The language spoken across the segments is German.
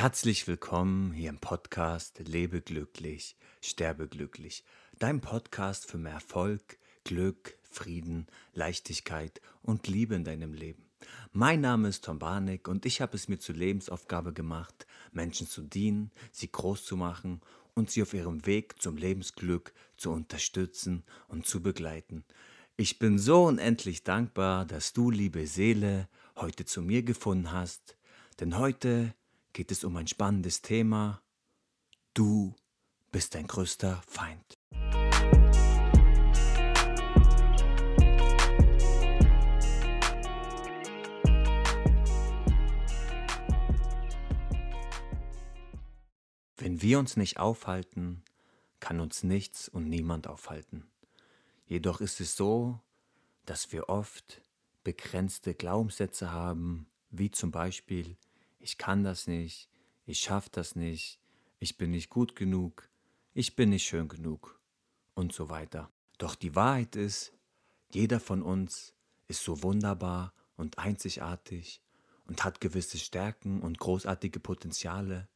Herzlich willkommen hier im Podcast Lebe glücklich, sterbe glücklich. Dein Podcast für mehr Erfolg, Glück, Frieden, Leichtigkeit und Liebe in deinem Leben. Mein Name ist Tom Barnick und ich habe es mir zur Lebensaufgabe gemacht, Menschen zu dienen, sie groß zu machen und sie auf ihrem Weg zum Lebensglück zu unterstützen und zu begleiten. Ich bin so unendlich dankbar, dass du, liebe Seele, heute zu mir gefunden hast, denn heute geht es um ein spannendes Thema. Du bist dein größter Feind. Wenn wir uns nicht aufhalten, kann uns nichts und niemand aufhalten. Jedoch ist es so, dass wir oft begrenzte Glaubenssätze haben, wie zum Beispiel ich kann das nicht, ich schaffe das nicht, ich bin nicht gut genug, ich bin nicht schön genug und so weiter. Doch die Wahrheit ist, jeder von uns ist so wunderbar und einzigartig und hat gewisse Stärken und großartige Potenziale.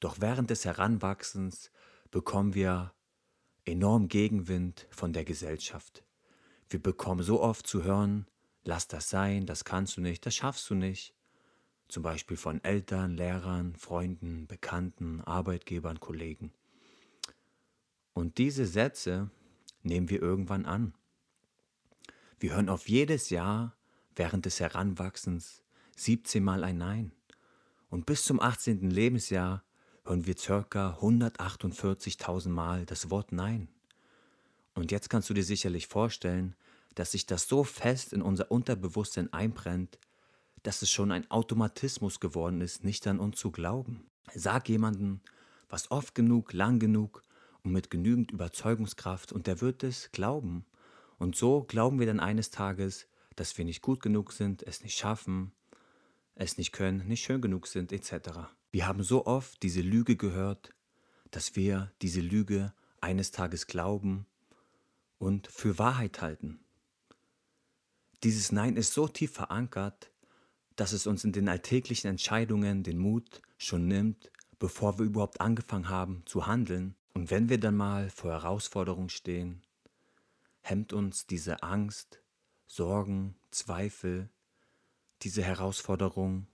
Doch während des Heranwachsens bekommen wir enorm Gegenwind von der Gesellschaft. Wir bekommen so oft zu hören, lass das sein, das kannst du nicht, das schaffst du nicht zum Beispiel von Eltern, Lehrern, Freunden, Bekannten, Arbeitgebern, Kollegen. Und diese Sätze nehmen wir irgendwann an. Wir hören auf jedes Jahr während des Heranwachsens 17 Mal ein Nein. Und bis zum 18. Lebensjahr hören wir ca. 148.000 Mal das Wort Nein. Und jetzt kannst du dir sicherlich vorstellen, dass sich das so fest in unser Unterbewusstsein einbrennt, dass es schon ein Automatismus geworden ist, nicht an uns zu glauben. Sag jemandem was oft genug, lang genug und mit genügend Überzeugungskraft und der wird es glauben. Und so glauben wir dann eines Tages, dass wir nicht gut genug sind, es nicht schaffen, es nicht können, nicht schön genug sind, etc. Wir haben so oft diese Lüge gehört, dass wir diese Lüge eines Tages glauben und für Wahrheit halten. Dieses Nein ist so tief verankert, dass es uns in den alltäglichen Entscheidungen den Mut schon nimmt, bevor wir überhaupt angefangen haben zu handeln. Und wenn wir dann mal vor Herausforderungen stehen, hemmt uns diese Angst, Sorgen, Zweifel, diese Herausforderung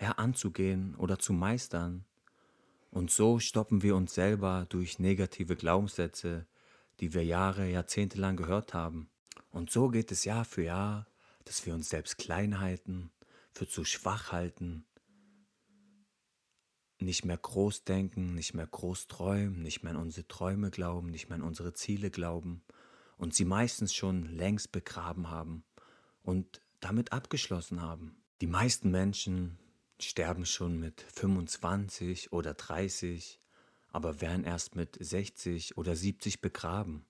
ja, anzugehen oder zu meistern. Und so stoppen wir uns selber durch negative Glaubenssätze, die wir Jahre, Jahrzehnte lang gehört haben. Und so geht es Jahr für Jahr dass wir uns selbst klein halten, für zu schwach halten, nicht mehr groß denken, nicht mehr groß träumen, nicht mehr an unsere Träume glauben, nicht mehr an unsere Ziele glauben und sie meistens schon längst begraben haben und damit abgeschlossen haben. Die meisten Menschen sterben schon mit 25 oder 30, aber werden erst mit 60 oder 70 begraben.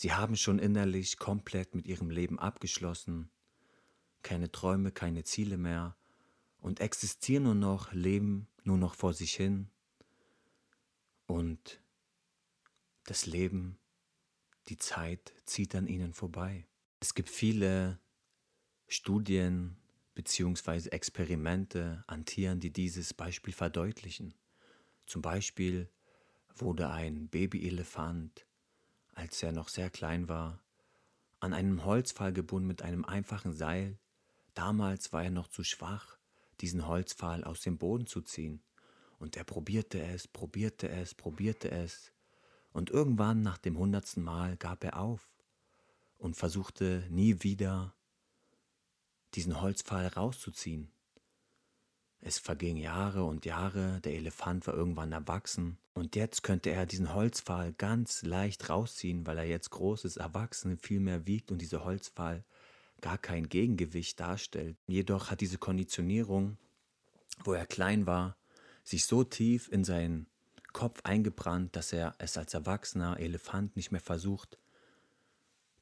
Sie haben schon innerlich komplett mit ihrem Leben abgeschlossen, keine Träume, keine Ziele mehr und existieren nur noch, leben nur noch vor sich hin und das Leben, die Zeit zieht an ihnen vorbei. Es gibt viele Studien bzw. Experimente an Tieren, die dieses Beispiel verdeutlichen. Zum Beispiel wurde ein Babyelefant als er noch sehr klein war, an einem Holzpfahl gebunden mit einem einfachen Seil. Damals war er noch zu schwach, diesen Holzpfahl aus dem Boden zu ziehen. Und er probierte es, probierte es, probierte es. Und irgendwann nach dem hundertsten Mal gab er auf und versuchte nie wieder diesen Holzpfahl rauszuziehen. Es vergingen Jahre und Jahre, der Elefant war irgendwann erwachsen und jetzt könnte er diesen Holzpfahl ganz leicht rausziehen, weil er jetzt groß ist, erwachsen, viel mehr wiegt und dieser Holzpfahl gar kein Gegengewicht darstellt. Jedoch hat diese Konditionierung, wo er klein war, sich so tief in seinen Kopf eingebrannt, dass er es als erwachsener Elefant nicht mehr versucht,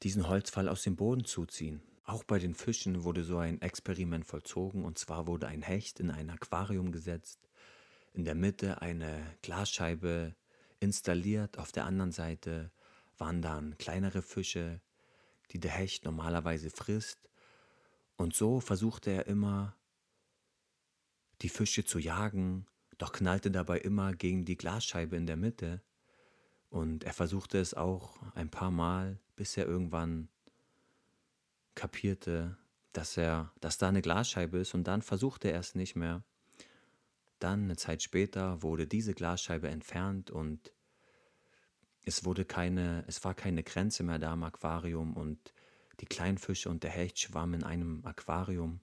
diesen Holzpfahl aus dem Boden zu ziehen. Auch bei den Fischen wurde so ein Experiment vollzogen und zwar wurde ein Hecht in ein Aquarium gesetzt, in der Mitte eine Glasscheibe installiert, auf der anderen Seite waren dann kleinere Fische, die der Hecht normalerweise frisst und so versuchte er immer die Fische zu jagen, doch knallte dabei immer gegen die Glasscheibe in der Mitte. Und er versuchte es auch ein paar Mal, bis er irgendwann kapierte, dass er, dass da eine Glasscheibe ist und dann versuchte er es nicht mehr. Dann, eine Zeit später, wurde diese Glasscheibe entfernt und es wurde keine, es war keine Grenze mehr da im Aquarium und die kleinen Fische und der Hecht schwammen in einem Aquarium.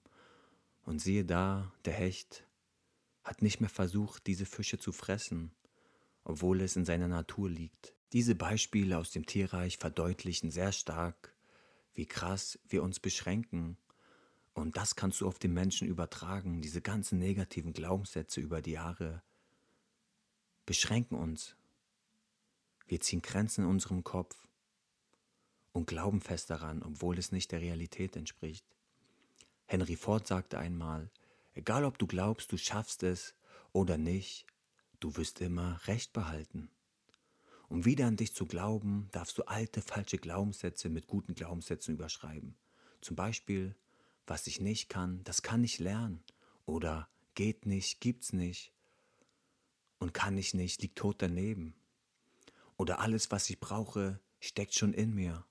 Und siehe da, der Hecht hat nicht mehr versucht, diese Fische zu fressen, obwohl es in seiner Natur liegt. Diese Beispiele aus dem Tierreich verdeutlichen sehr stark, wie krass wir uns beschränken. Und das kannst du auf den Menschen übertragen. Diese ganzen negativen Glaubenssätze über die Jahre beschränken uns. Wir ziehen Grenzen in unserem Kopf und glauben fest daran, obwohl es nicht der Realität entspricht. Henry Ford sagte einmal, egal ob du glaubst, du schaffst es oder nicht, du wirst immer Recht behalten. Um wieder an dich zu glauben, darfst du alte, falsche Glaubenssätze mit guten Glaubenssätzen überschreiben. Zum Beispiel, was ich nicht kann, das kann ich lernen. Oder geht nicht, gibt's nicht. Und kann ich nicht, liegt tot daneben. Oder alles, was ich brauche, steckt schon in mir.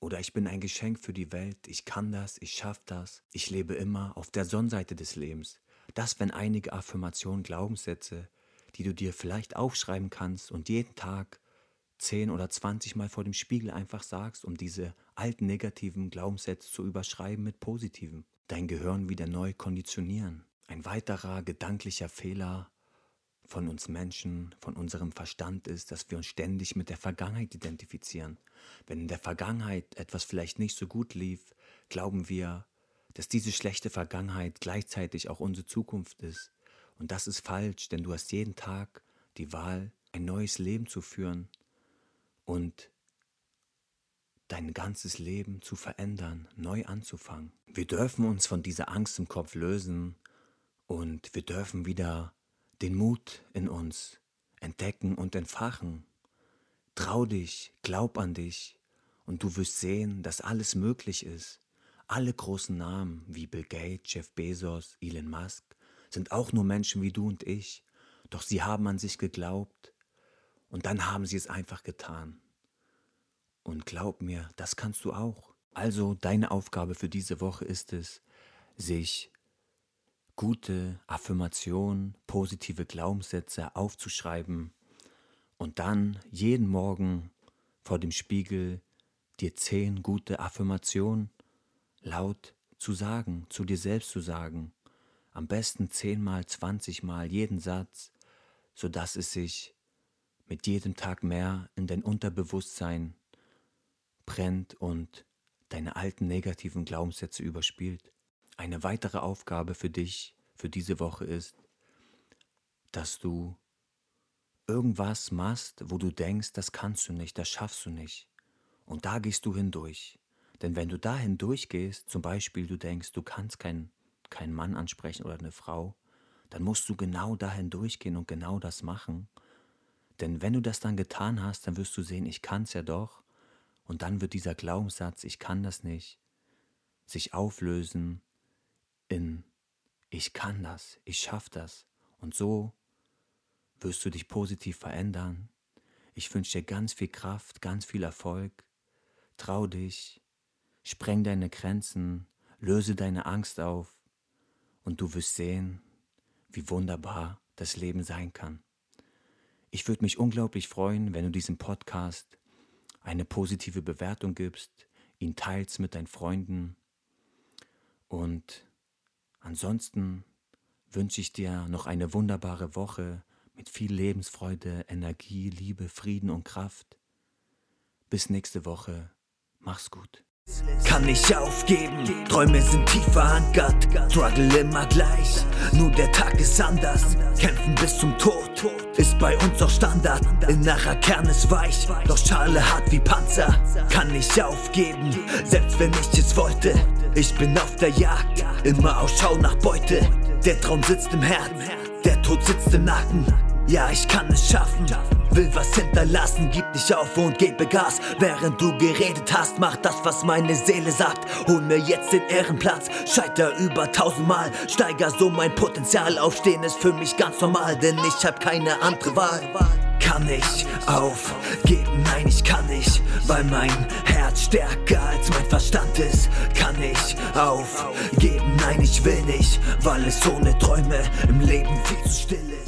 Oder ich bin ein Geschenk für die Welt, ich kann das, ich schaffe das, ich lebe immer auf der Sonnenseite des Lebens. Das, wenn einige Affirmationen, Glaubenssätze, die du dir vielleicht aufschreiben kannst und jeden Tag 10 oder 20 Mal vor dem Spiegel einfach sagst, um diese alten negativen Glaubenssätze zu überschreiben mit positiven. Dein Gehirn wieder neu konditionieren. Ein weiterer gedanklicher Fehler von uns Menschen, von unserem Verstand ist, dass wir uns ständig mit der Vergangenheit identifizieren. Wenn in der Vergangenheit etwas vielleicht nicht so gut lief, glauben wir, dass diese schlechte Vergangenheit gleichzeitig auch unsere Zukunft ist. Und das ist falsch, denn du hast jeden Tag die Wahl, ein neues Leben zu führen und dein ganzes Leben zu verändern, neu anzufangen. Wir dürfen uns von dieser Angst im Kopf lösen und wir dürfen wieder den Mut in uns entdecken und entfachen. Trau dich, glaub an dich und du wirst sehen, dass alles möglich ist. Alle großen Namen wie Bill Gates, Jeff Bezos, Elon Musk sind auch nur Menschen wie du und ich, doch sie haben an sich geglaubt und dann haben sie es einfach getan. Und glaub mir, das kannst du auch. Also deine Aufgabe für diese Woche ist es, sich gute Affirmationen, positive Glaubenssätze aufzuschreiben und dann jeden Morgen vor dem Spiegel dir zehn gute Affirmationen laut zu sagen, zu dir selbst zu sagen. Am besten zehnmal, zwanzigmal jeden Satz, sodass es sich mit jedem Tag mehr in dein Unterbewusstsein brennt und deine alten negativen Glaubenssätze überspielt. Eine weitere Aufgabe für dich für diese Woche ist, dass du irgendwas machst, wo du denkst, das kannst du nicht, das schaffst du nicht. Und da gehst du hindurch. Denn wenn du da hindurchgehst, zum Beispiel du denkst, du kannst keinen kein Mann ansprechen oder eine Frau, dann musst du genau dahin durchgehen und genau das machen. Denn wenn du das dann getan hast, dann wirst du sehen, ich kann es ja doch. Und dann wird dieser Glaubenssatz, ich kann das nicht, sich auflösen in ich kann das, ich schaff das. Und so wirst du dich positiv verändern. Ich wünsche dir ganz viel Kraft, ganz viel Erfolg. Trau dich, spreng deine Grenzen, löse deine Angst auf und du wirst sehen, wie wunderbar das Leben sein kann. Ich würde mich unglaublich freuen, wenn du diesem Podcast eine positive Bewertung gibst, ihn teilst mit deinen Freunden und Ansonsten wünsche ich dir noch eine wunderbare Woche mit viel Lebensfreude, Energie, Liebe, Frieden und Kraft. Bis nächste Woche. Mach's gut. Kann nicht aufgeben, Träume sind tief verankert, Struggle immer gleich, nur der Tag ist anders. Kämpfen bis zum Tod ist bei uns auch Standard. Innerer Kern ist weich, doch Schale hart wie Panzer. Kann nicht aufgeben, selbst wenn ich es wollte. Ich bin auf der Jagd, immer Ausschau nach Beute. Der Traum sitzt im Herz, der Tod sitzt im Nacken. Ja, ich kann es schaffen, will was hinterlassen, gib nicht auf und gebe Gas. Während du geredet hast, mach das, was meine Seele sagt. Hol mir jetzt den Ehrenplatz, scheiter über tausendmal, steiger so mein Potenzial. Aufstehen ist für mich ganz normal, denn ich hab keine andere Wahl. Kann ich aufgeben? Nein, ich kann nicht, weil mein Herz stärker als mein Verstand ist. Kann ich aufgeben? Nein, ich will nicht, weil es ohne Träume im Leben viel zu still ist.